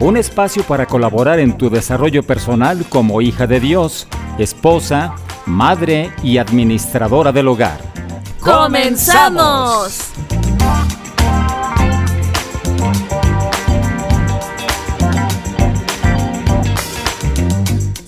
un espacio para colaborar en tu desarrollo personal como hija de Dios, esposa, madre y administradora del hogar. ¡Comenzamos!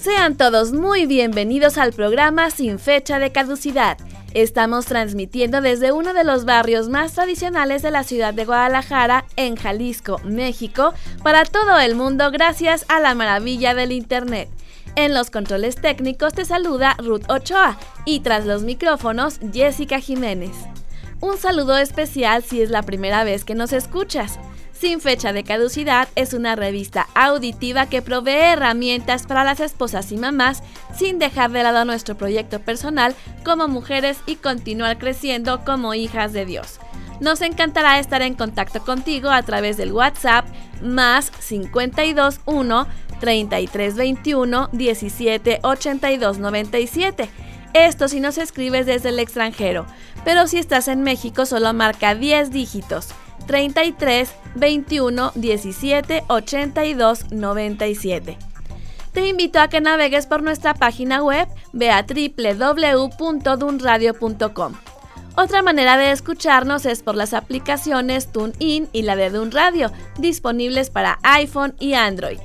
Sean todos muy bienvenidos al programa Sin fecha de caducidad Estamos transmitiendo desde uno de los barrios más tradicionales de la ciudad de Guadalajara, en Jalisco, México, para todo el mundo gracias a la maravilla del Internet. En los controles técnicos te saluda Ruth Ochoa y tras los micrófonos Jessica Jiménez. Un saludo especial si es la primera vez que nos escuchas. Sin fecha de caducidad es una revista auditiva que provee herramientas para las esposas y mamás sin dejar de lado nuestro proyecto personal como mujeres y continuar creciendo como hijas de Dios. Nos encantará estar en contacto contigo a través del WhatsApp más 521 3321 17 82 97. Esto si nos escribes desde el extranjero, pero si estás en México solo marca 10 dígitos 33 21 17 82 97. Te invito a que navegues por nuestra página web, ve www.dunradio.com. Otra manera de escucharnos es por las aplicaciones TuneIn y la de Dun Radio, disponibles para iPhone y Android.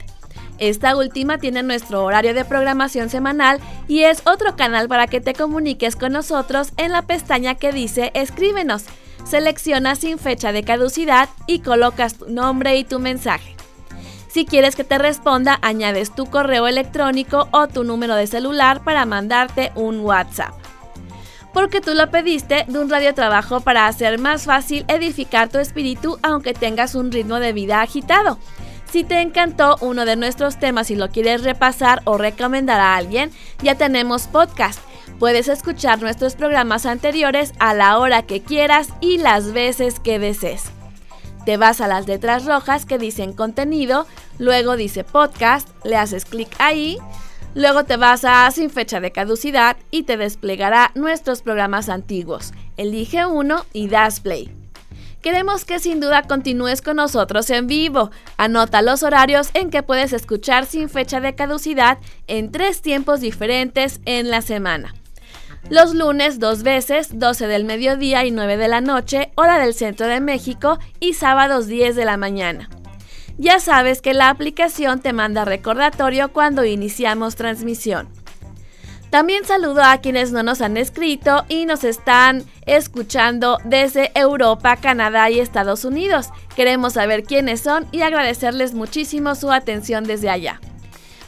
Esta última tiene nuestro horario de programación semanal y es otro canal para que te comuniques con nosotros en la pestaña que dice Escríbenos seleccionas sin fecha de caducidad y colocas tu nombre y tu mensaje. Si quieres que te responda, añades tu correo electrónico o tu número de celular para mandarte un WhatsApp. Porque tú lo pediste, de un radio trabajo para hacer más fácil edificar tu espíritu aunque tengas un ritmo de vida agitado. Si te encantó uno de nuestros temas y lo quieres repasar o recomendar a alguien, ya tenemos podcast Puedes escuchar nuestros programas anteriores a la hora que quieras y las veces que desees. Te vas a las letras rojas que dicen contenido, luego dice podcast, le haces clic ahí, luego te vas a sin fecha de caducidad y te desplegará nuestros programas antiguos. Elige uno y das play. Queremos que sin duda continúes con nosotros en vivo. Anota los horarios en que puedes escuchar sin fecha de caducidad en tres tiempos diferentes en la semana. Los lunes dos veces, 12 del mediodía y 9 de la noche, hora del centro de México, y sábados 10 de la mañana. Ya sabes que la aplicación te manda recordatorio cuando iniciamos transmisión. También saludo a quienes no nos han escrito y nos están escuchando desde Europa, Canadá y Estados Unidos. Queremos saber quiénes son y agradecerles muchísimo su atención desde allá.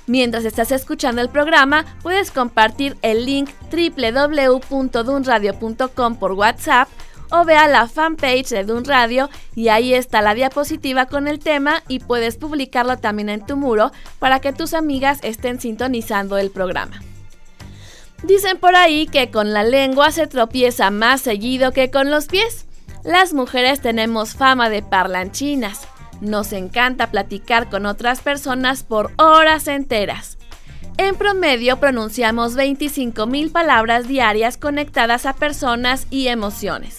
Mientras estás escuchando el programa, puedes compartir el link www.dunradio.com por WhatsApp o ve a la fanpage de Dun Radio y ahí está la diapositiva con el tema y puedes publicarlo también en tu muro para que tus amigas estén sintonizando el programa. Dicen por ahí que con la lengua se tropieza más seguido que con los pies. Las mujeres tenemos fama de parlanchinas. Nos encanta platicar con otras personas por horas enteras. En promedio pronunciamos 25.000 palabras diarias conectadas a personas y emociones.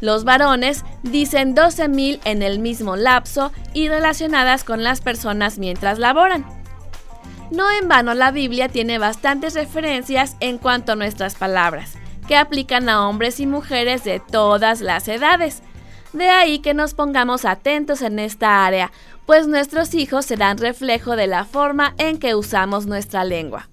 Los varones dicen 12.000 en el mismo lapso y relacionadas con las personas mientras laboran. No en vano la Biblia tiene bastantes referencias en cuanto a nuestras palabras, que aplican a hombres y mujeres de todas las edades, de ahí que nos pongamos atentos en esta área, pues nuestros hijos serán reflejo de la forma en que usamos nuestra lengua.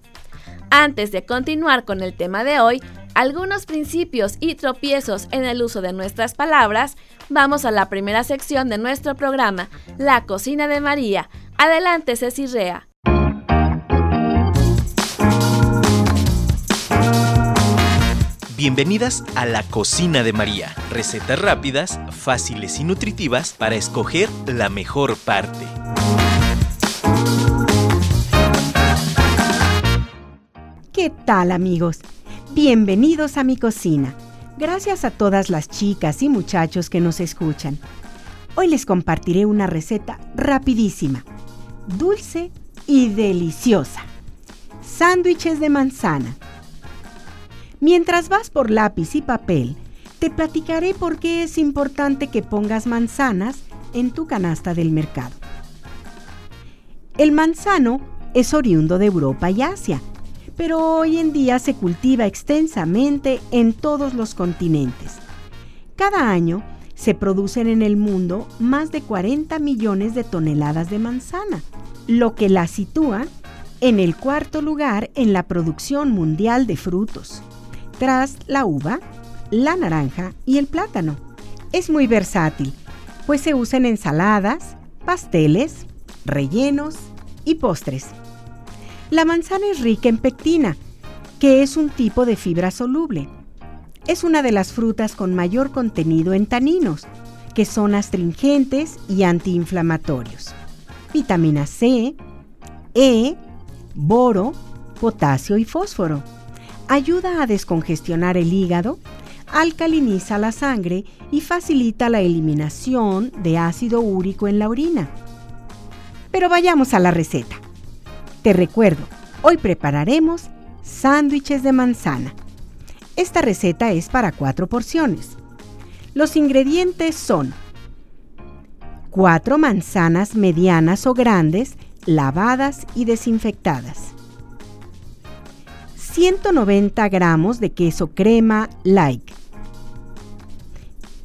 Antes de continuar con el tema de hoy, algunos principios y tropiezos en el uso de nuestras palabras, vamos a la primera sección de nuestro programa, La Cocina de María. Adelante, Ceci Rea. Bienvenidas a la cocina de María. Recetas rápidas, fáciles y nutritivas para escoger la mejor parte. ¿Qué ¿Qué tal amigos? Bienvenidos a mi cocina. Gracias a todas las chicas y muchachos que nos escuchan. Hoy les compartiré una receta rapidísima, dulce y deliciosa. Sándwiches de manzana. Mientras vas por lápiz y papel, te platicaré por qué es importante que pongas manzanas en tu canasta del mercado. El manzano es oriundo de Europa y Asia, pero hoy en día se cultiva extensamente en todos los continentes. Cada año se producen en el mundo más de 40 millones de toneladas de manzana, lo que la sitúa en el cuarto lugar en la producción mundial de frutos, tras la uva, la naranja y el plátano. Es muy versátil, pues se usa en ensaladas, pasteles, rellenos y postres. La manzana es rica en pectina, que es un tipo de fibra soluble. Es una de las frutas con mayor contenido en taninos, que son astringentes y antiinflamatorios. Vitamina C, E, boro, potasio y fósforo. Ayuda a descongestionar el hígado, alcaliniza la sangre y facilita la eliminación de ácido úrico en la orina. Pero vayamos a la receta. Te recuerdo, hoy prepararemos sándwiches de manzana. Esta receta es para cuatro porciones. Los ingredientes son 4 manzanas medianas o grandes lavadas y desinfectadas, 190 gramos de queso crema like,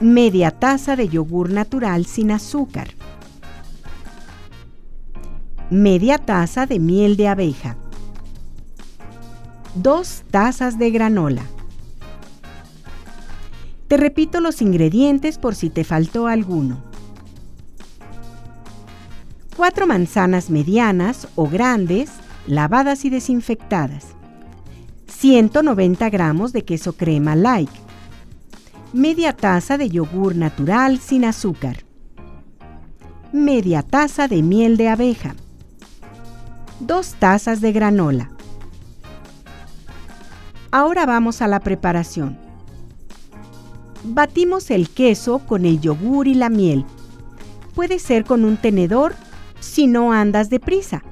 media taza de yogur natural sin azúcar, media taza de miel de abeja, 2 tazas de granola. Te repito los ingredientes por si te faltó alguno. 4 manzanas medianas o grandes, lavadas y desinfectadas. 190 gramos de queso crema light. Media taza de yogur natural sin azúcar. Media taza de miel de abeja. 2 tazas de granola. Ahora vamos a la preparación. Batimos el queso con el yogur y la miel. Puede ser con un tenedor si no andas deprisa.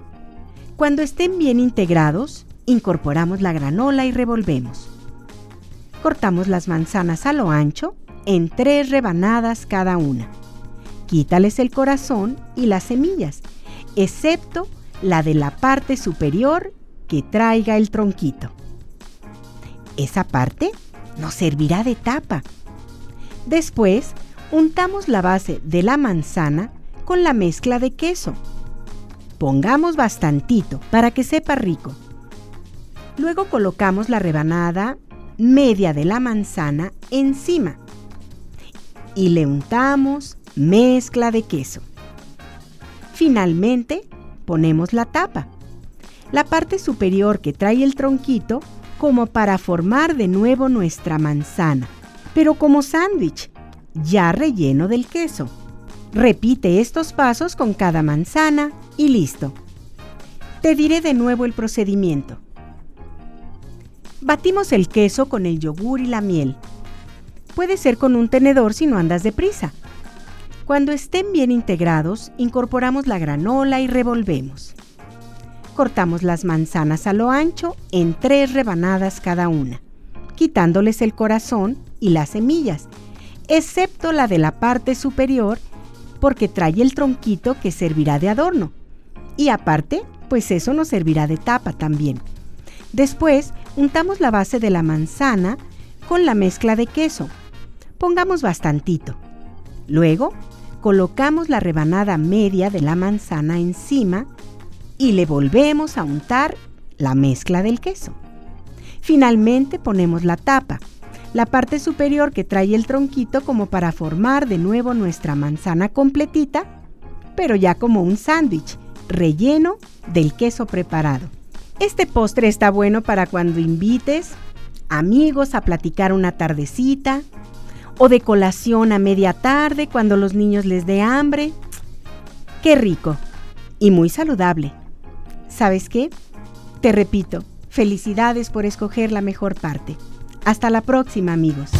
Cuando estén bien integrados, incorporamos la granola y revolvemos. Cortamos las manzanas a lo ancho en tres rebanadas cada una. Quítales el corazón y las semillas, excepto la de la parte superior que traiga el tronquito. Esa parte nos servirá de tapa. Después, untamos la base de la manzana con la mezcla de queso. Pongamos bastantito para que sepa rico. Luego colocamos la rebanada media de la manzana encima y le untamos mezcla de queso. Finalmente, ponemos la tapa, la parte superior que trae el tronquito como para formar de nuevo nuestra manzana, pero como sándwich, ya relleno del queso. Repite estos pasos con cada manzana y listo. Te diré de nuevo el procedimiento. Batimos el queso con el yogur y la miel. Puede ser con un tenedor si no andas deprisa. Cuando estén bien integrados, incorporamos la granola y revolvemos. Cortamos las manzanas a lo ancho en tres rebanadas cada una, quitándoles el corazón y las semillas, excepto la de la parte superior porque trae el tronquito que servirá de adorno. Y aparte, pues eso nos servirá de tapa también. Después, untamos la base de la manzana con la mezcla de queso. Pongamos bastantito. Luego, colocamos la rebanada media de la manzana encima y le volvemos a untar la mezcla del queso. Finalmente ponemos la tapa la parte superior que trae el tronquito como para formar de nuevo nuestra manzana completita, pero ya como un sándwich relleno del queso preparado. Este postre está bueno para cuando invites amigos a platicar una tardecita o de colación a media tarde cuando los niños les dé hambre. Qué rico y muy saludable. ¿Sabes qué? Te repito, Felicidades por escoger la mejor parte. Hasta la próxima amigos.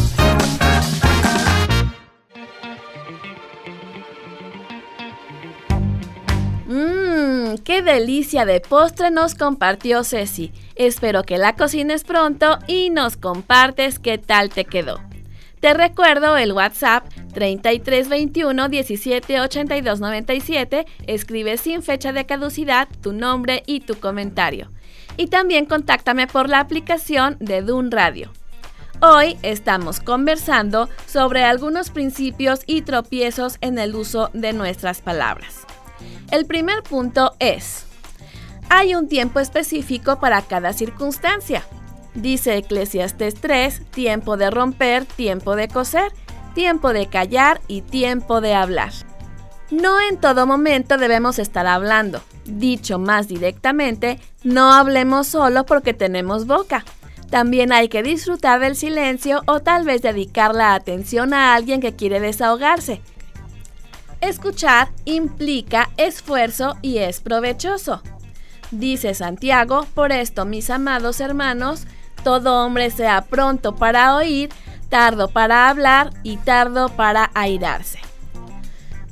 Mmm, qué delicia de postre nos compartió Ceci. Espero que la cocines pronto y nos compartes qué tal te quedó. Te recuerdo el WhatsApp 3321 17 82 97. Escribe sin fecha de caducidad tu nombre y tu comentario. Y también contáctame por la aplicación de Dun Radio. Hoy estamos conversando sobre algunos principios y tropiezos en el uso de nuestras palabras. El primer punto es, hay un tiempo específico para cada circunstancia. Dice Eclesiastes 3, tiempo de romper, tiempo de coser, tiempo de callar y tiempo de hablar. No en todo momento debemos estar hablando. Dicho más directamente, no hablemos solo porque tenemos boca. También hay que disfrutar del silencio o tal vez dedicar la atención a alguien que quiere desahogarse. Escuchar implica esfuerzo y es provechoso. Dice Santiago, por esto, mis amados hermanos, todo hombre sea pronto para oír, tardo para hablar y tardo para airarse.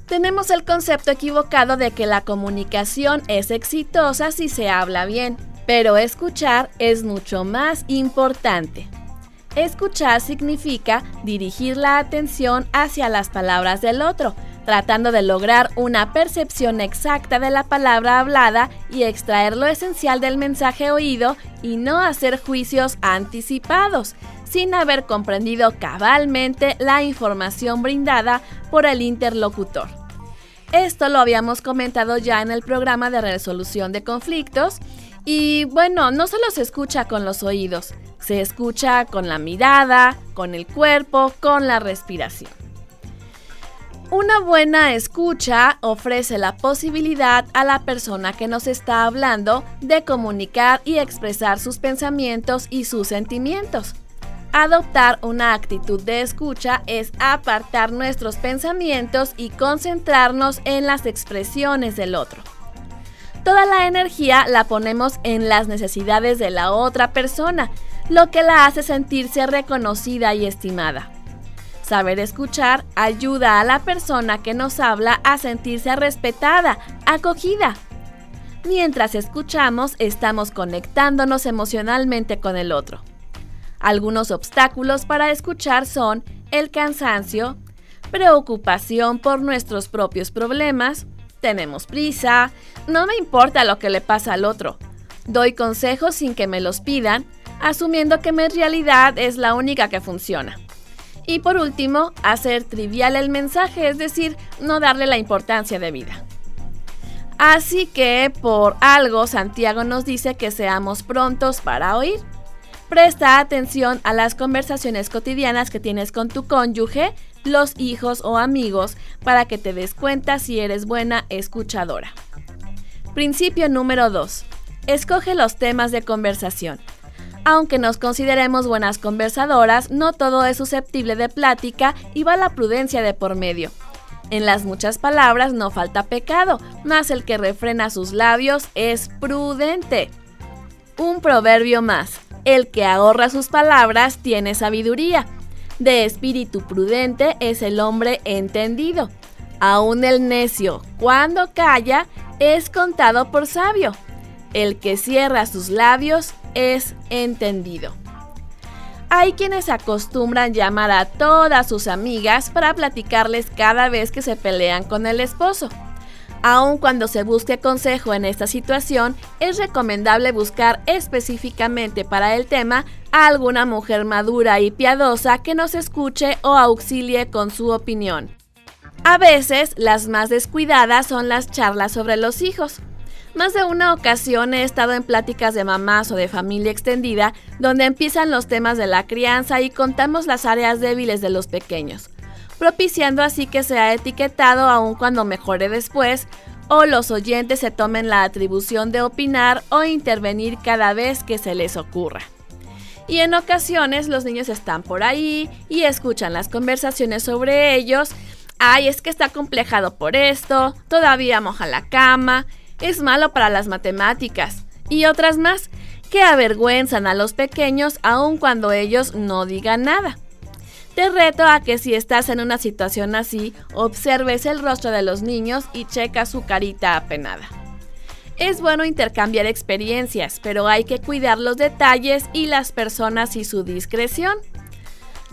Tenemos el concepto equivocado de que la comunicación es exitosa si se habla bien, pero escuchar es mucho más importante. Escuchar significa dirigir la atención hacia las palabras del otro, tratando de lograr una percepción exacta de la palabra hablada y extraer lo esencial del mensaje oído y no hacer juicios anticipados, sin haber comprendido cabalmente la información brindada por el interlocutor. Esto lo habíamos comentado ya en el programa de resolución de conflictos y bueno, no solo se escucha con los oídos, se escucha con la mirada, con el cuerpo, con la respiración. Una buena escucha ofrece la posibilidad a la persona que nos está hablando de comunicar y expresar sus pensamientos y sus sentimientos. Adoptar una actitud de escucha es apartar nuestros pensamientos y concentrarnos en las expresiones del otro. Toda la energía la ponemos en las necesidades de la otra persona, lo que la hace sentirse reconocida y estimada. Saber escuchar ayuda a la persona que nos habla a sentirse respetada, acogida. Mientras escuchamos, estamos conectándonos emocionalmente con el otro. Algunos obstáculos para escuchar son el cansancio, preocupación por nuestros propios problemas, tenemos prisa, no me importa lo que le pasa al otro, doy consejos sin que me los pidan, asumiendo que mi realidad es la única que funciona. Y por último, hacer trivial el mensaje, es decir, no darle la importancia de vida. Así que, por algo, Santiago nos dice que seamos prontos para oír. Presta atención a las conversaciones cotidianas que tienes con tu cónyuge, los hijos o amigos para que te des cuenta si eres buena escuchadora. Principio número 2. Escoge los temas de conversación. Aunque nos consideremos buenas conversadoras, no todo es susceptible de plática y va la prudencia de por medio. En las muchas palabras no falta pecado, mas el que refrena sus labios es prudente. Un proverbio más. El que ahorra sus palabras tiene sabiduría. De espíritu prudente es el hombre entendido. Aún el necio, cuando calla, es contado por sabio. El que cierra sus labios es entendido. Hay quienes acostumbran llamar a todas sus amigas para platicarles cada vez que se pelean con el esposo. Aun cuando se busque consejo en esta situación, es recomendable buscar específicamente para el tema a alguna mujer madura y piadosa que nos escuche o auxilie con su opinión. A veces, las más descuidadas son las charlas sobre los hijos. Más de una ocasión he estado en pláticas de mamás o de familia extendida donde empiezan los temas de la crianza y contamos las áreas débiles de los pequeños, propiciando así que sea etiquetado aun cuando mejore después o los oyentes se tomen la atribución de opinar o intervenir cada vez que se les ocurra. Y en ocasiones los niños están por ahí y escuchan las conversaciones sobre ellos. Ay, es que está complejado por esto, todavía moja la cama, es malo para las matemáticas y otras más. que avergüenzan a los pequeños aun cuando ellos no digan nada. Te reto a que si estás en una situación así, observes el rostro de los niños y checa su carita apenada. Es bueno intercambiar experiencias, pero hay que cuidar los detalles y las personas y su discreción.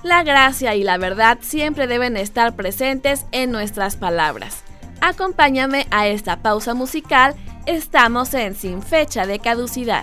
La gracia y la verdad siempre deben estar presentes en nuestras palabras. Acompáñame a esta pausa musical, estamos en Sin Fecha de Caducidad.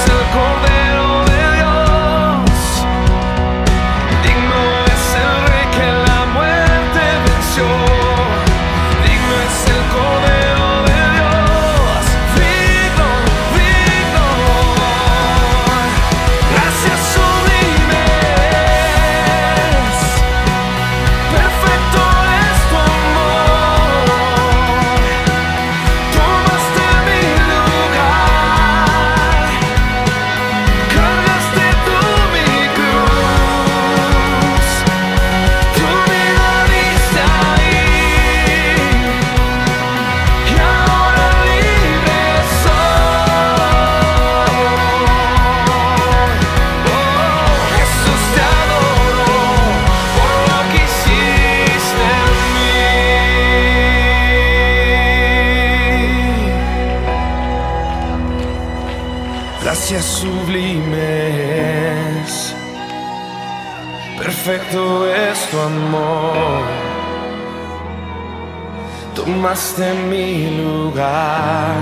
Tomaste mi lugar.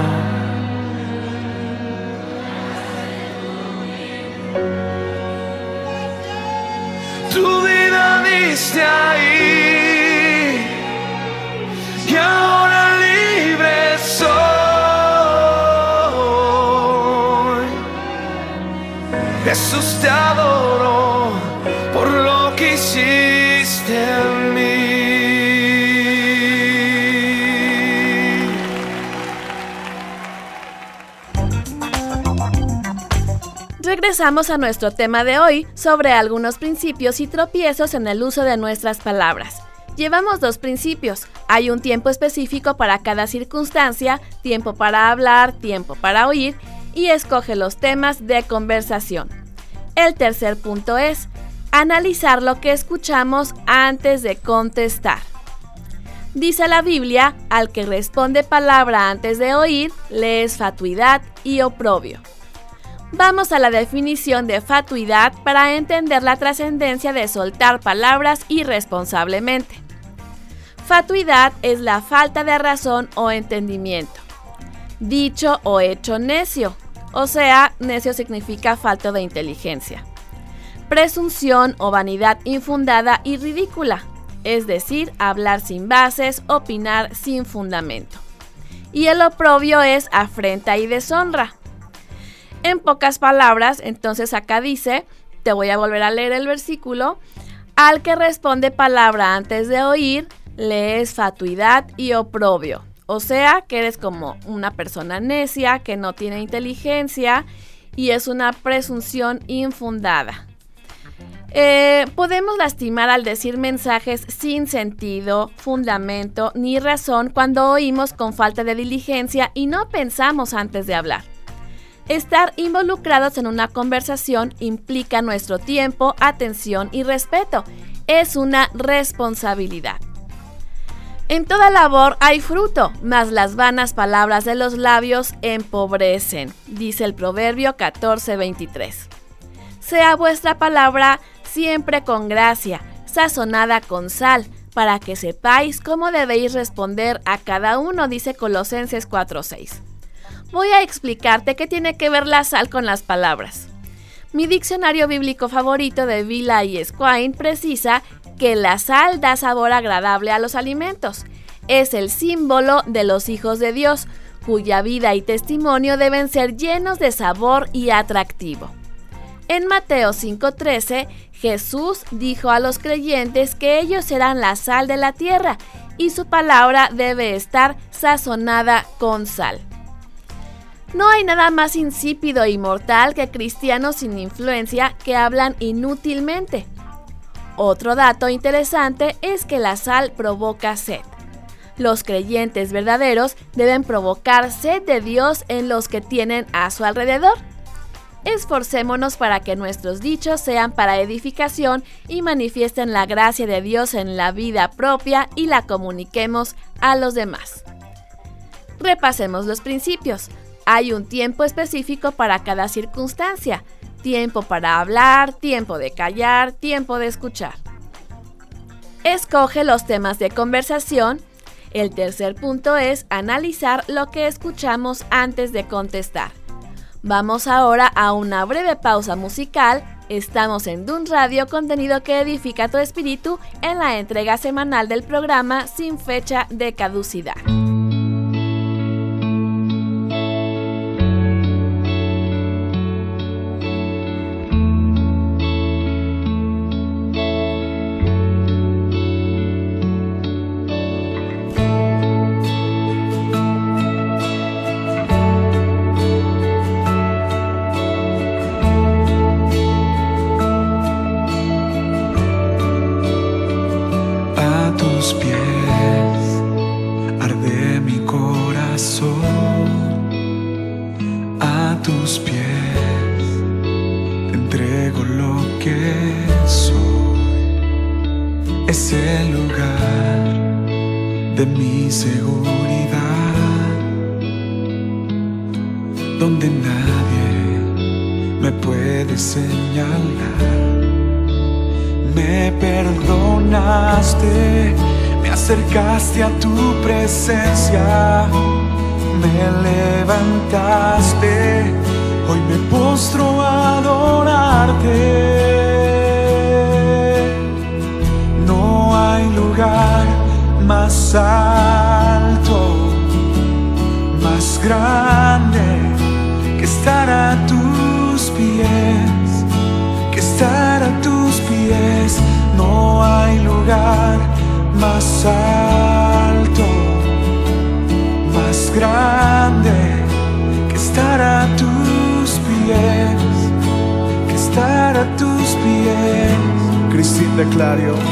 Tu vida diste ahí. Y ahora libre soy. Jesús Regresamos a nuestro tema de hoy sobre algunos principios y tropiezos en el uso de nuestras palabras. Llevamos dos principios. Hay un tiempo específico para cada circunstancia, tiempo para hablar, tiempo para oír, y escoge los temas de conversación. El tercer punto es analizar lo que escuchamos antes de contestar. Dice la Biblia, al que responde palabra antes de oír, le es fatuidad y oprobio. Vamos a la definición de fatuidad para entender la trascendencia de soltar palabras irresponsablemente. Fatuidad es la falta de razón o entendimiento. Dicho o hecho necio, o sea, necio significa falta de inteligencia. Presunción o vanidad infundada y ridícula, es decir, hablar sin bases, opinar sin fundamento. Y el oprobio es afrenta y deshonra. En pocas palabras, entonces acá dice, te voy a volver a leer el versículo, al que responde palabra antes de oír, le es fatuidad y oprobio. O sea, que eres como una persona necia, que no tiene inteligencia y es una presunción infundada. Eh, podemos lastimar al decir mensajes sin sentido, fundamento ni razón cuando oímos con falta de diligencia y no pensamos antes de hablar. Estar involucrados en una conversación implica nuestro tiempo, atención y respeto. Es una responsabilidad. En toda labor hay fruto, mas las vanas palabras de los labios empobrecen, dice el Proverbio 14:23. Sea vuestra palabra siempre con gracia, sazonada con sal, para que sepáis cómo debéis responder a cada uno, dice Colosenses 4:6. Voy a explicarte qué tiene que ver la sal con las palabras. Mi diccionario bíblico favorito de Villa y Squine precisa que la sal da sabor agradable a los alimentos. Es el símbolo de los hijos de Dios, cuya vida y testimonio deben ser llenos de sabor y atractivo. En Mateo 5:13, Jesús dijo a los creyentes que ellos serán la sal de la tierra y su palabra debe estar sazonada con sal. No hay nada más insípido e inmortal que cristianos sin influencia que hablan inútilmente. Otro dato interesante es que la sal provoca sed. Los creyentes verdaderos deben provocar sed de Dios en los que tienen a su alrededor. Esforcémonos para que nuestros dichos sean para edificación y manifiesten la gracia de Dios en la vida propia y la comuniquemos a los demás. Repasemos los principios. Hay un tiempo específico para cada circunstancia. Tiempo para hablar, tiempo de callar, tiempo de escuchar. Escoge los temas de conversación. El tercer punto es analizar lo que escuchamos antes de contestar. Vamos ahora a una breve pausa musical. Estamos en Dun Radio, contenido que edifica tu espíritu en la entrega semanal del programa sin fecha de caducidad. This. Cristina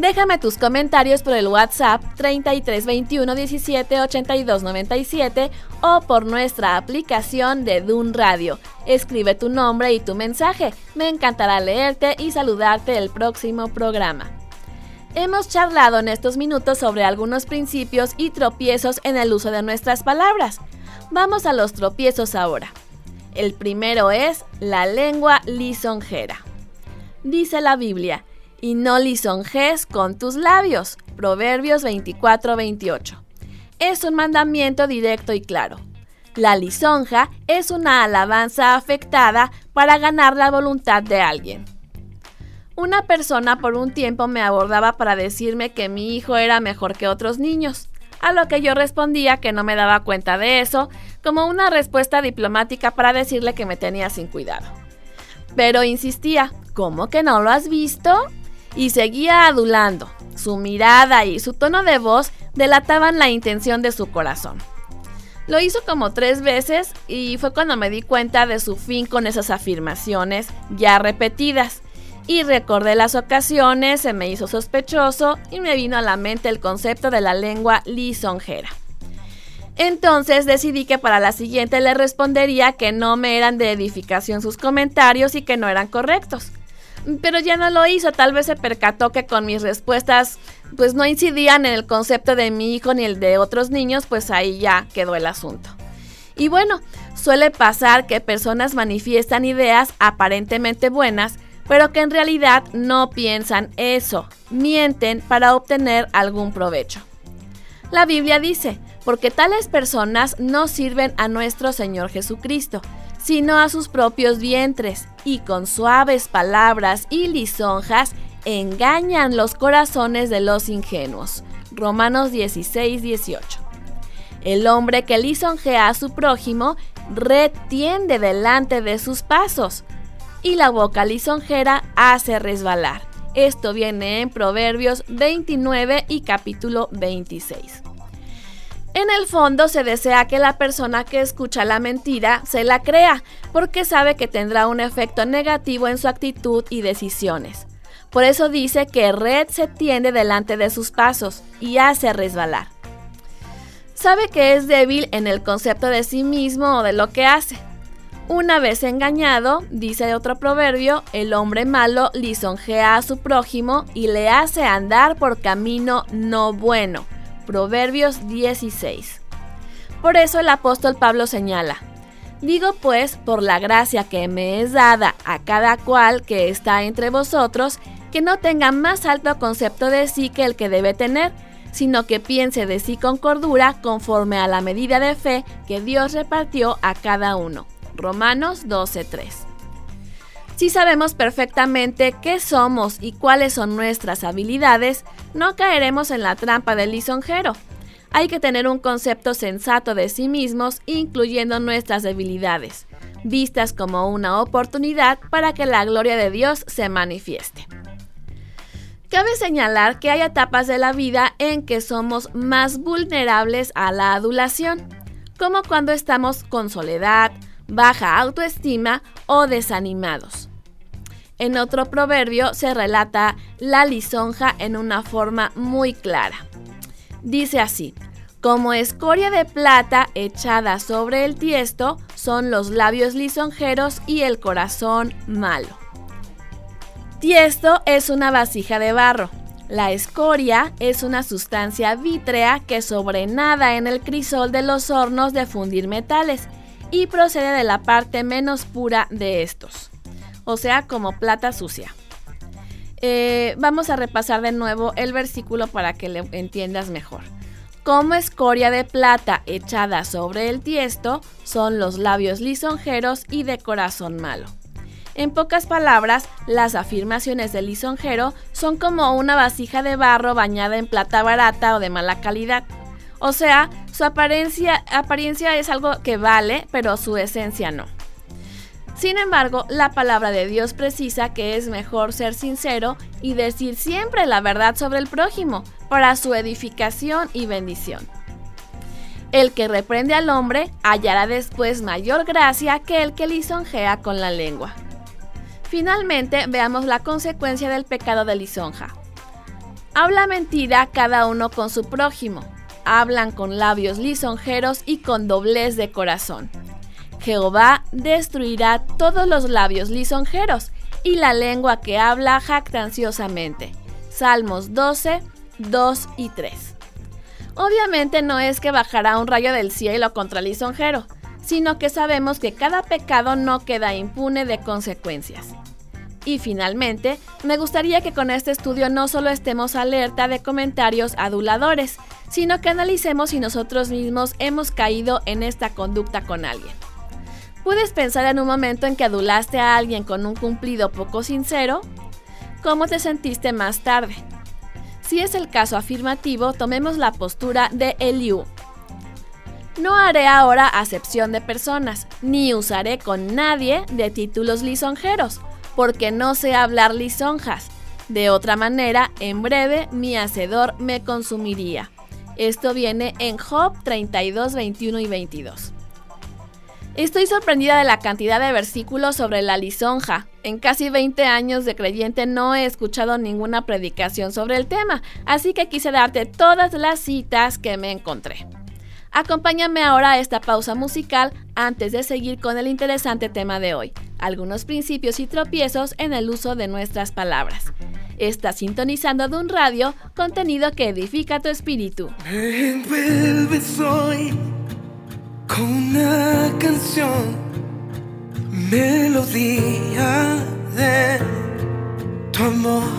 Déjame tus comentarios por el WhatsApp 3321 17 82 97 o por nuestra aplicación de Dun Radio. Escribe tu nombre y tu mensaje. Me encantará leerte y saludarte el próximo programa. Hemos charlado en estos minutos sobre algunos principios y tropiezos en el uso de nuestras palabras. Vamos a los tropiezos ahora. El primero es la lengua lisonjera. Dice la Biblia, y no lisonjes con tus labios. Proverbios 24-28. Es un mandamiento directo y claro. La lisonja es una alabanza afectada para ganar la voluntad de alguien. Una persona por un tiempo me abordaba para decirme que mi hijo era mejor que otros niños, a lo que yo respondía que no me daba cuenta de eso, como una respuesta diplomática para decirle que me tenía sin cuidado. Pero insistía, ¿cómo que no lo has visto? Y seguía adulando. Su mirada y su tono de voz delataban la intención de su corazón. Lo hizo como tres veces y fue cuando me di cuenta de su fin con esas afirmaciones ya repetidas. Y recordé las ocasiones, se me hizo sospechoso y me vino a la mente el concepto de la lengua lisonjera. Entonces decidí que para la siguiente le respondería que no me eran de edificación sus comentarios y que no eran correctos pero ya no lo hizo. Tal vez se percató que con mis respuestas pues no incidían en el concepto de mi hijo ni el de otros niños, pues ahí ya quedó el asunto. Y bueno, suele pasar que personas manifiestan ideas aparentemente buenas, pero que en realidad no piensan eso, mienten para obtener algún provecho. La Biblia dice, porque tales personas no sirven a nuestro Señor Jesucristo, sino a sus propios vientres, y con suaves palabras y lisonjas engañan los corazones de los ingenuos. Romanos 16, 18. El hombre que lisonjea a su prójimo retiende delante de sus pasos, y la boca lisonjera hace resbalar. Esto viene en Proverbios 29 y capítulo 26. En el fondo se desea que la persona que escucha la mentira se la crea, porque sabe que tendrá un efecto negativo en su actitud y decisiones. Por eso dice que Red se tiende delante de sus pasos y hace resbalar. Sabe que es débil en el concepto de sí mismo o de lo que hace. Una vez engañado, dice otro proverbio, el hombre malo lisonjea a su prójimo y le hace andar por camino no bueno Proverbios 16. Por eso el apóstol Pablo señala, Digo pues, por la gracia que me es dada a cada cual que está entre vosotros, que no tenga más alto concepto de sí que el que debe tener, sino que piense de sí con cordura conforme a la medida de fe que Dios repartió a cada uno. Romanos 12:3. Si sabemos perfectamente qué somos y cuáles son nuestras habilidades, no caeremos en la trampa del lisonjero. Hay que tener un concepto sensato de sí mismos, incluyendo nuestras debilidades, vistas como una oportunidad para que la gloria de Dios se manifieste. Cabe señalar que hay etapas de la vida en que somos más vulnerables a la adulación, como cuando estamos con soledad, baja autoestima o desanimados. En otro proverbio se relata la lisonja en una forma muy clara. Dice así, como escoria de plata echada sobre el tiesto son los labios lisonjeros y el corazón malo. Tiesto es una vasija de barro. La escoria es una sustancia vítrea que sobrenada en el crisol de los hornos de fundir metales y procede de la parte menos pura de estos o sea, como plata sucia. Eh, vamos a repasar de nuevo el versículo para que le entiendas mejor. Como escoria de plata echada sobre el tiesto son los labios lisonjeros y de corazón malo. En pocas palabras, las afirmaciones del lisonjero son como una vasija de barro bañada en plata barata o de mala calidad. O sea, su apariencia, apariencia es algo que vale, pero su esencia no. Sin embargo, la palabra de Dios precisa que es mejor ser sincero y decir siempre la verdad sobre el prójimo para su edificación y bendición. El que reprende al hombre hallará después mayor gracia que el que lisonjea con la lengua. Finalmente, veamos la consecuencia del pecado de lisonja. Habla mentira cada uno con su prójimo. Hablan con labios lisonjeros y con doblez de corazón. Jehová destruirá todos los labios lisonjeros y la lengua que habla jactanciosamente. Salmos 12, 2 y 3. Obviamente no es que bajará un rayo del cielo contra el lisonjero, sino que sabemos que cada pecado no queda impune de consecuencias. Y finalmente, me gustaría que con este estudio no solo estemos alerta de comentarios aduladores, sino que analicemos si nosotros mismos hemos caído en esta conducta con alguien. ¿Puedes pensar en un momento en que adulaste a alguien con un cumplido poco sincero? ¿Cómo te sentiste más tarde? Si es el caso afirmativo, tomemos la postura de Eliú. No haré ahora acepción de personas, ni usaré con nadie de títulos lisonjeros, porque no sé hablar lisonjas. De otra manera, en breve mi hacedor me consumiría. Esto viene en Job 32, 21 y 22. Estoy sorprendida de la cantidad de versículos sobre la lisonja. En casi 20 años de creyente no he escuchado ninguna predicación sobre el tema, así que quise darte todas las citas que me encontré. Acompáñame ahora a esta pausa musical antes de seguir con el interesante tema de hoy, algunos principios y tropiezos en el uso de nuestras palabras. Estás sintonizando de un radio, contenido que edifica tu espíritu. Con una canción, melodía de tu amor.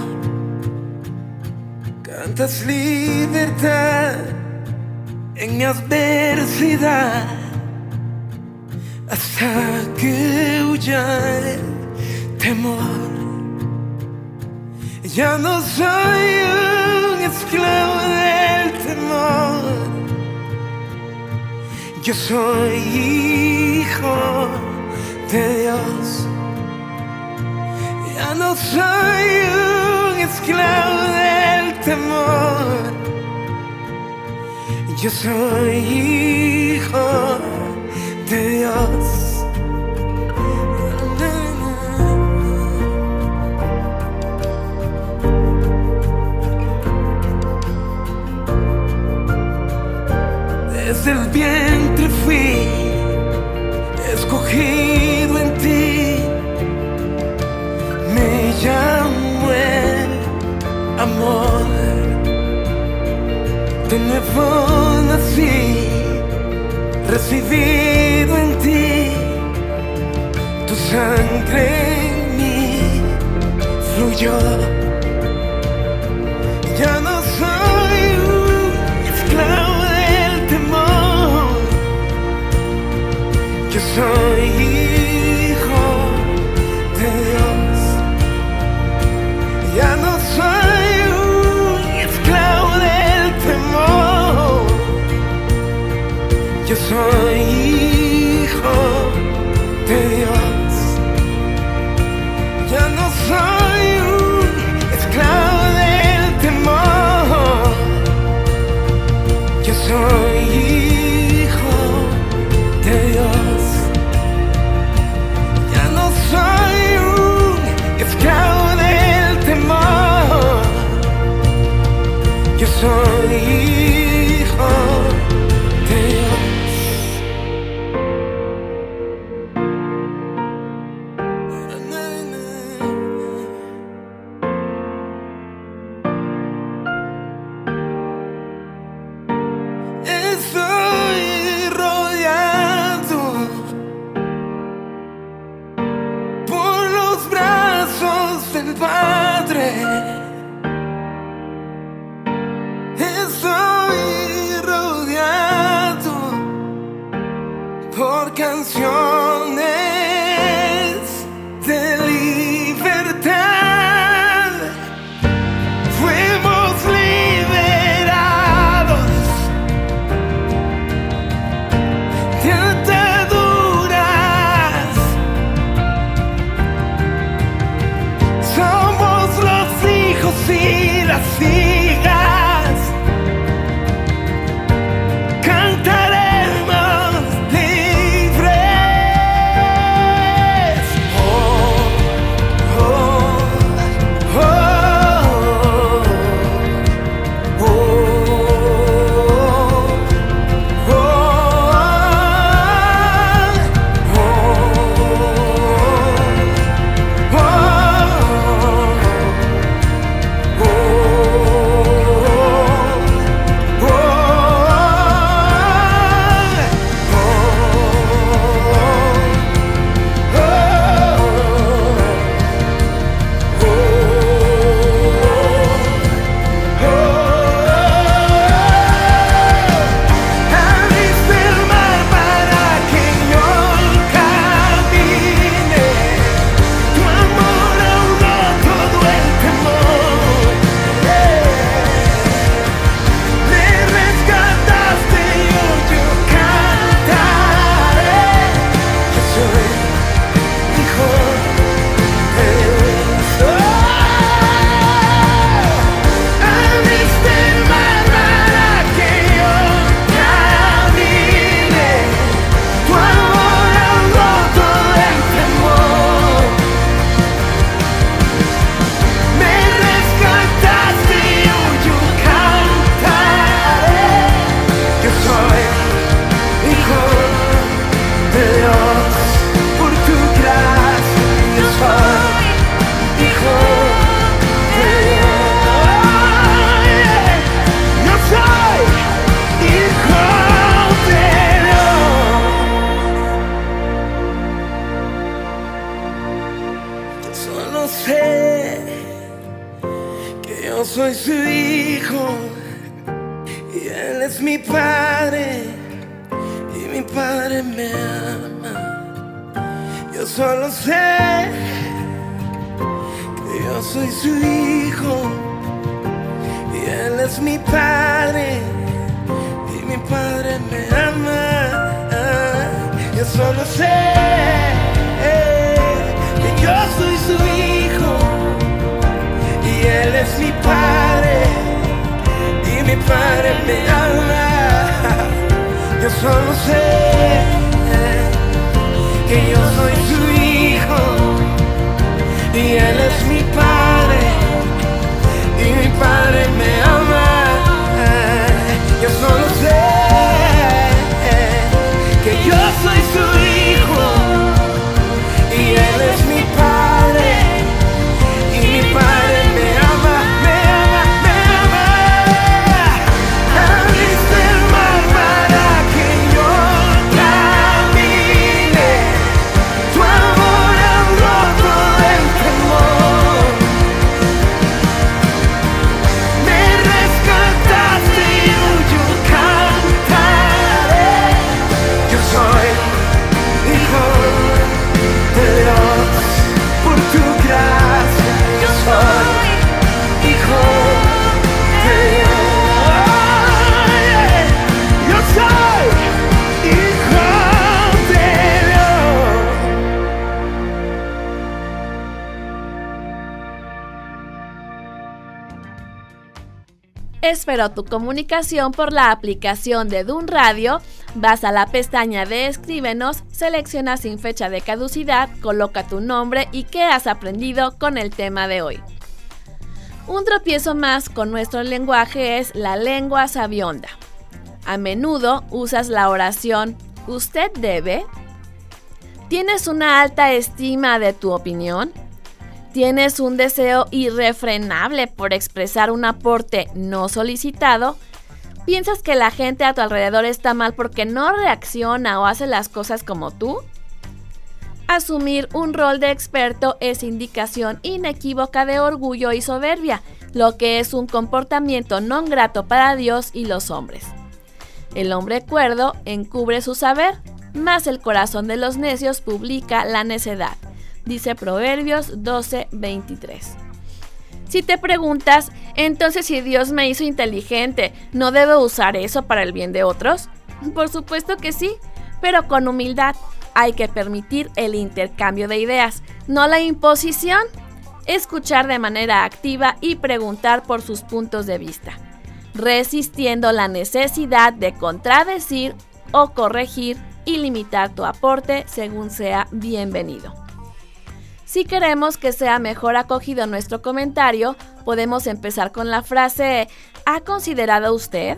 Cantas libertad en adversidad hasta que huya el temor. Ya no soy un esclavo del temor yo soy hijo de Dios. Ya no soy un esclavo del temor. Yo soy hijo de Dios. Desde el fui en ti. Me llamo el amor. De nuevo nací, recibido en ti. Tu sangre en mí fluyó. Soy Tu comunicación por la aplicación de Dun Radio. Vas a la pestaña de Escríbenos, selecciona sin fecha de caducidad, coloca tu nombre y qué has aprendido con el tema de hoy. Un tropiezo más con nuestro lenguaje es la lengua sabionda. A menudo usas la oración ¿Usted debe? ¿Tienes una alta estima de tu opinión? ¿Tienes un deseo irrefrenable por expresar un aporte no solicitado? ¿Piensas que la gente a tu alrededor está mal porque no reacciona o hace las cosas como tú? Asumir un rol de experto es indicación inequívoca de orgullo y soberbia, lo que es un comportamiento no grato para Dios y los hombres. El hombre cuerdo encubre su saber, mas el corazón de los necios publica la necedad, dice Proverbios 12:23. Si te preguntas, entonces si Dios me hizo inteligente, ¿no debo usar eso para el bien de otros? Por supuesto que sí, pero con humildad. Hay que permitir el intercambio de ideas, no la imposición. escuchar de manera activa y preguntar por sus puntos de vista, resistiendo la necesidad de contradecir o corregir y limitar tu aporte según sea bienvenido. Si queremos que sea mejor acogido nuestro comentario, podemos empezar con la frase ¿Ha considerado usted?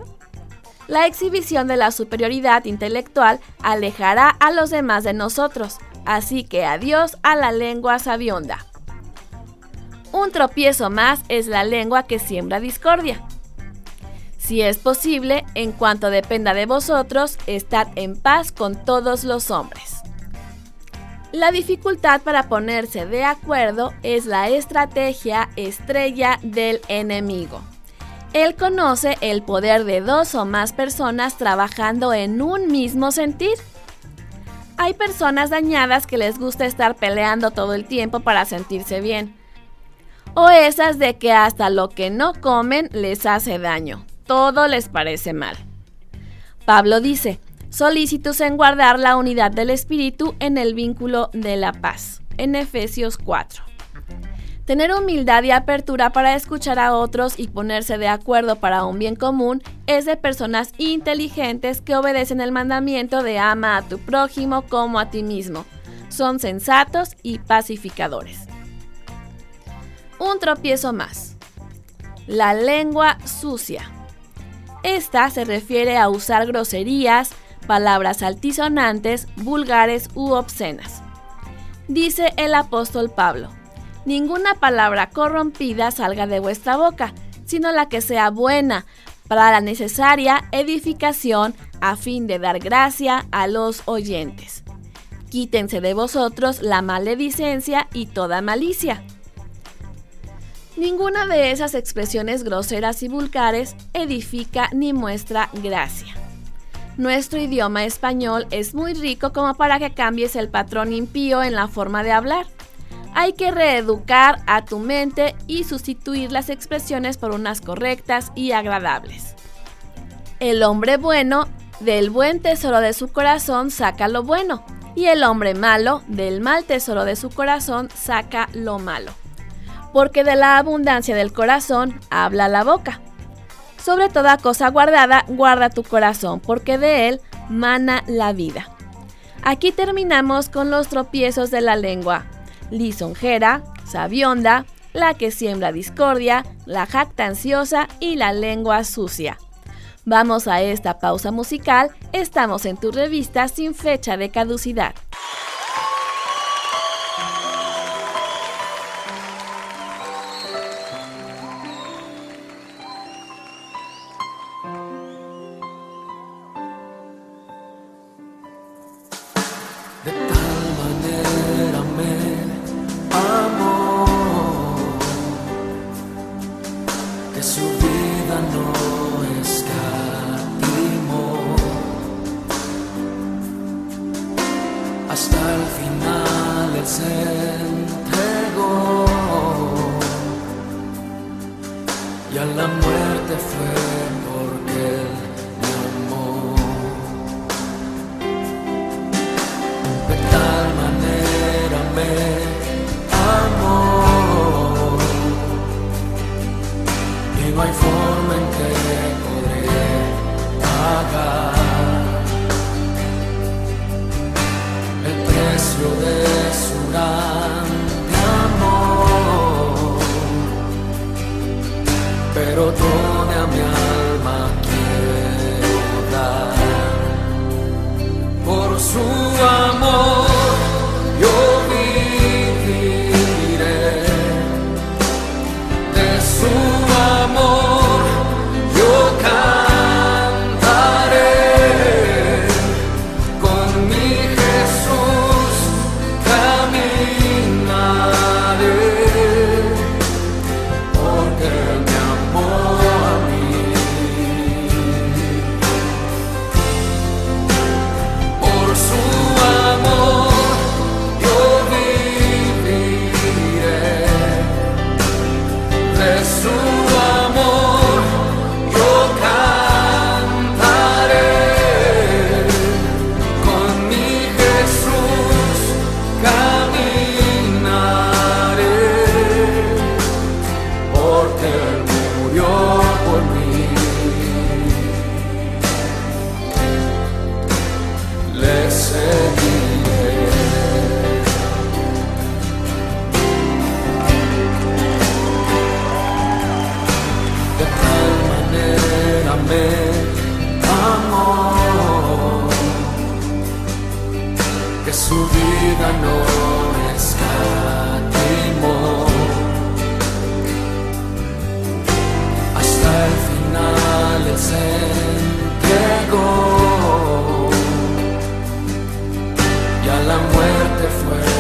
La exhibición de la superioridad intelectual alejará a los demás de nosotros, así que adiós a la lengua sabionda. Un tropiezo más es la lengua que siembra discordia. Si es posible, en cuanto dependa de vosotros, estad en paz con todos los hombres. La dificultad para ponerse de acuerdo es la estrategia estrella del enemigo. Él conoce el poder de dos o más personas trabajando en un mismo sentir. Hay personas dañadas que les gusta estar peleando todo el tiempo para sentirse bien. O esas de que hasta lo que no comen les hace daño. Todo les parece mal. Pablo dice, solícitos en guardar la unidad del espíritu en el vínculo de la paz. En Efesios 4. Tener humildad y apertura para escuchar a otros y ponerse de acuerdo para un bien común es de personas inteligentes que obedecen el mandamiento de ama a tu prójimo como a ti mismo. Son sensatos y pacificadores. Un tropiezo más. La lengua sucia. Esta se refiere a usar groserías, palabras altisonantes, vulgares u obscenas. Dice el apóstol Pablo, ninguna palabra corrompida salga de vuestra boca, sino la que sea buena, para la necesaria edificación a fin de dar gracia a los oyentes. Quítense de vosotros la maledicencia y toda malicia. Ninguna de esas expresiones groseras y vulgares edifica ni muestra gracia. Nuestro idioma español es muy rico como para que cambies el patrón impío en la forma de hablar. Hay que reeducar a tu mente y sustituir las expresiones por unas correctas y agradables. El hombre bueno del buen tesoro de su corazón saca lo bueno, y el hombre malo del mal tesoro de su corazón saca lo malo. Porque de la abundancia del corazón habla la boca. Sobre toda cosa guardada, guarda tu corazón, porque de él mana la vida. Aquí terminamos con los tropiezos de la lengua lisonjera, sabionda, la que siembra discordia, la jactanciosa y la lengua sucia. Vamos a esta pausa musical, estamos en tu revista sin fecha de caducidad. Forma en que podré pagar el precio de su grande amor. Pero toda mi alma quiero dar por su amor wonderful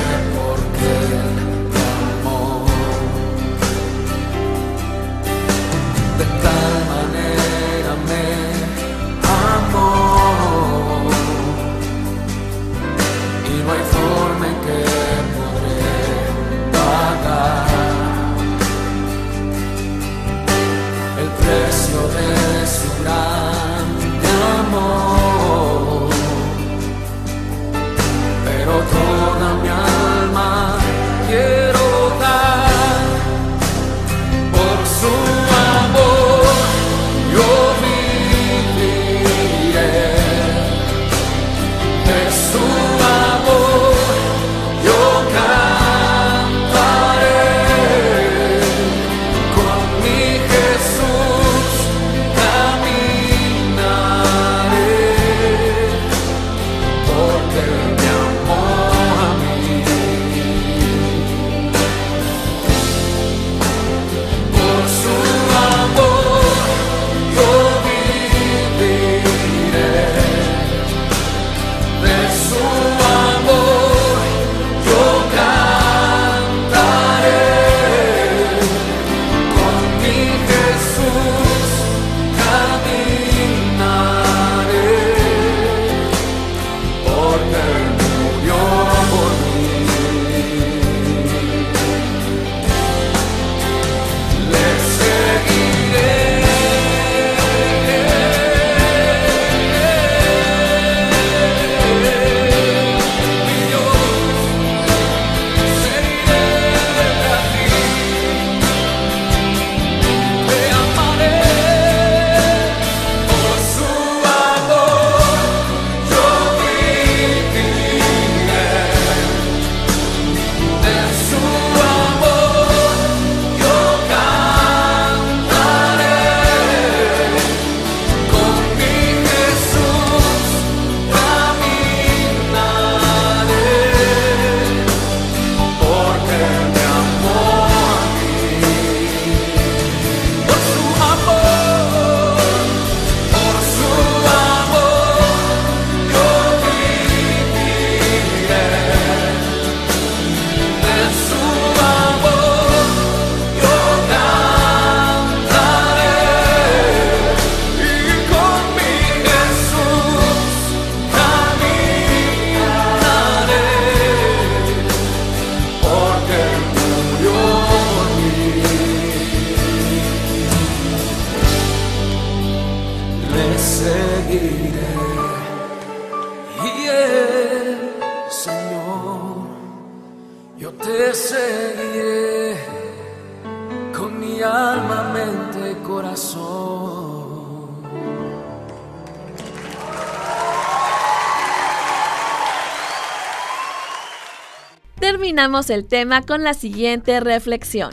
El tema con la siguiente reflexión.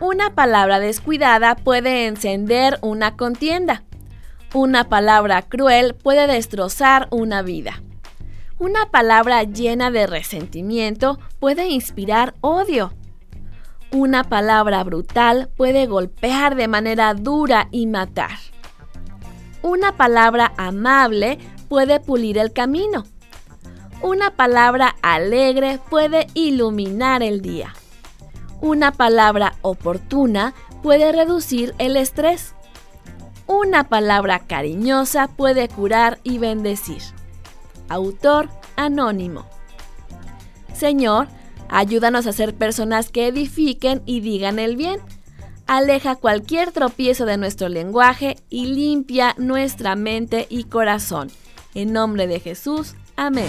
Una palabra descuidada puede encender una contienda. Una palabra cruel puede destrozar una vida. Una palabra llena de resentimiento puede inspirar odio. Una palabra brutal puede golpear de manera dura y matar. Una palabra amable puede pulir el camino. Una palabra alegre puede iluminar el día. Una palabra oportuna puede reducir el estrés. Una palabra cariñosa puede curar y bendecir. Autor anónimo. Señor, ayúdanos a ser personas que edifiquen y digan el bien. Aleja cualquier tropiezo de nuestro lenguaje y limpia nuestra mente y corazón. En nombre de Jesús. Amén.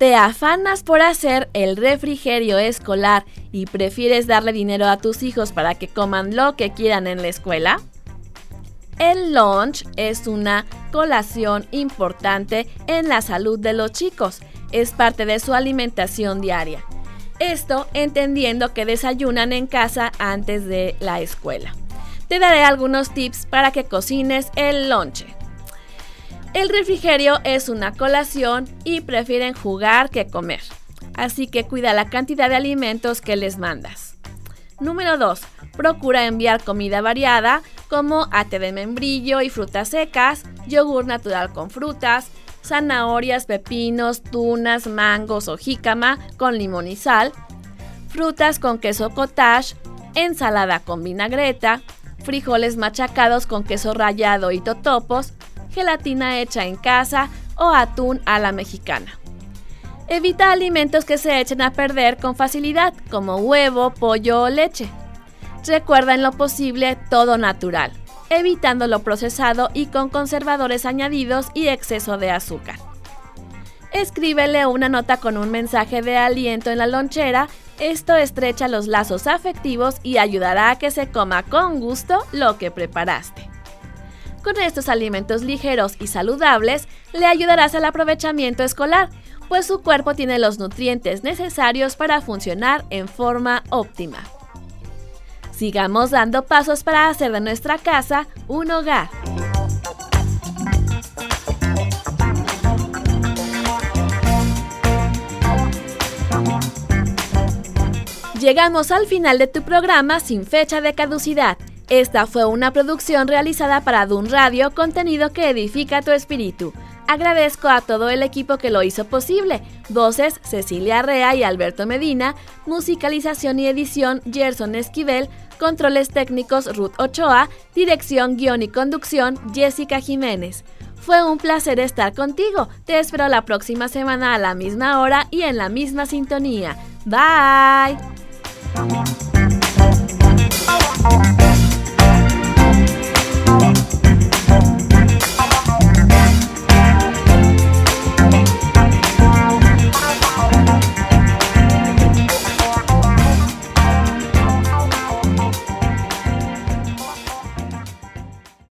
¿Te afanas por hacer el refrigerio escolar y prefieres darle dinero a tus hijos para que coman lo que quieran en la escuela? El lunch es una colación importante en la salud de los chicos. Es parte de su alimentación diaria. Esto entendiendo que desayunan en casa antes de la escuela. Te daré algunos tips para que cocines el lonche. El refrigerio es una colación y prefieren jugar que comer. Así que cuida la cantidad de alimentos que les mandas. Número 2. Procura enviar comida variada como ate de membrillo y frutas secas, yogur natural con frutas, zanahorias, pepinos, tunas, mangos o jícama con limón y sal, frutas con queso cottage, ensalada con vinagreta, frijoles machacados con queso rallado y totopos, gelatina hecha en casa o atún a la mexicana. Evita alimentos que se echen a perder con facilidad, como huevo, pollo o leche. Recuerda en lo posible todo natural, evitando lo procesado y con conservadores añadidos y exceso de azúcar. Escríbele una nota con un mensaje de aliento en la lonchera, esto estrecha los lazos afectivos y ayudará a que se coma con gusto lo que preparaste. Con estos alimentos ligeros y saludables, le ayudarás al aprovechamiento escolar, pues su cuerpo tiene los nutrientes necesarios para funcionar en forma óptima. Sigamos dando pasos para hacer de nuestra casa un hogar. Llegamos al final de tu programa sin fecha de caducidad. Esta fue una producción realizada para Dun Radio, contenido que edifica tu espíritu. Agradezco a todo el equipo que lo hizo posible. Voces Cecilia Rea y Alberto Medina, musicalización y edición Gerson Esquivel, controles técnicos Ruth Ochoa, dirección, guion y conducción Jessica Jiménez. Fue un placer estar contigo. Te espero la próxima semana a la misma hora y en la misma sintonía. Bye.